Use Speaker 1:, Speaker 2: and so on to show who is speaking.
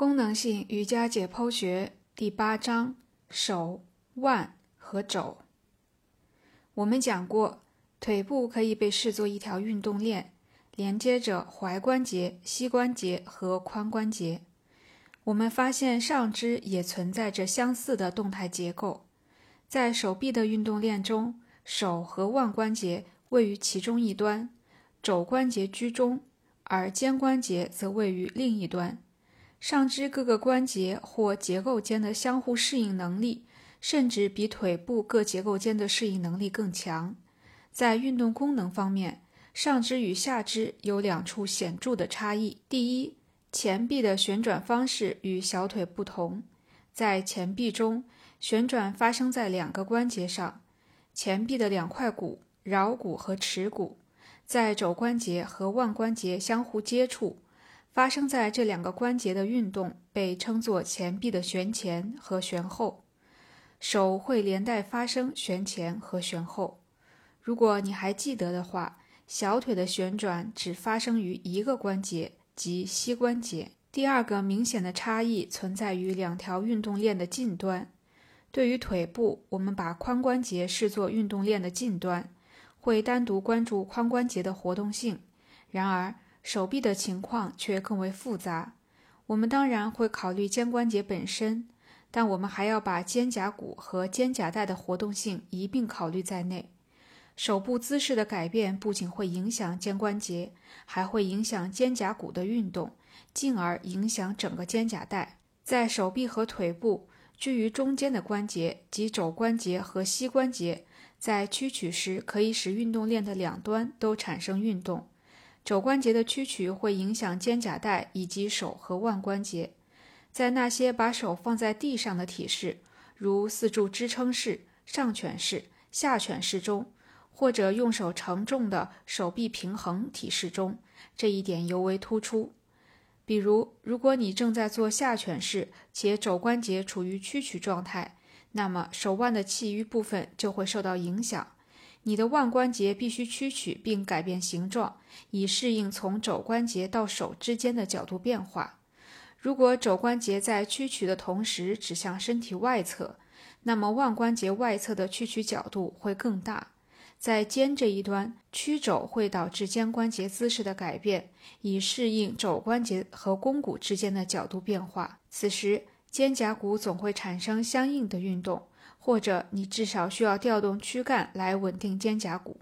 Speaker 1: 功能性瑜伽解剖学第八章：手、腕和肘。我们讲过，腿部可以被视作一条运动链，连接着踝关节、膝关节和髋关节。我们发现上肢也存在着相似的动态结构。在手臂的运动链中，手和腕关节位于其中一端，肘关节居中，而肩关节则位于另一端。上肢各个关节或结构间的相互适应能力，甚至比腿部各结构间的适应能力更强。在运动功能方面，上肢与下肢有两处显著的差异。第一，前臂的旋转方式与小腿不同。在前臂中，旋转发生在两个关节上：前臂的两块骨——桡骨和尺骨，在肘关节和腕关节相互接触。发生在这两个关节的运动被称作前臂的旋前和旋后，手会连带发生旋前和旋后。如果你还记得的话，小腿的旋转只发生于一个关节，即膝关节。第二个明显的差异存在于两条运动链的近端。对于腿部，我们把髋关节视作运动链的近端，会单独关注髋关节的活动性。然而，手臂的情况却更为复杂。我们当然会考虑肩关节本身，但我们还要把肩胛骨和肩胛带的活动性一并考虑在内。手部姿势的改变不仅会影响肩关节，还会影响肩胛骨的运动，进而影响整个肩胛带。在手臂和腿部居于中间的关节及肘关节和膝关节，在屈曲时可以使运动链的两端都产生运动。肘关节的屈曲会影响肩胛带以及手和腕关节。在那些把手放在地上的体式，如四柱支撑式、上犬式、下犬式中，或者用手承重的手臂平衡体式中，这一点尤为突出。比如，如果你正在做下犬式，且肘关节处于屈曲状态，那么手腕的其余部分就会受到影响。你的腕关节必须屈曲并改变形状，以适应从肘关节到手之间的角度变化。如果肘关节在屈曲的同时指向身体外侧，那么腕关节外侧的屈曲角度会更大。在肩这一端，屈肘会导致肩关节姿势的改变，以适应肘关节和肱骨之间的角度变化。此时，肩胛骨总会产生相应的运动。或者你至少需要调动躯干来稳定肩胛骨。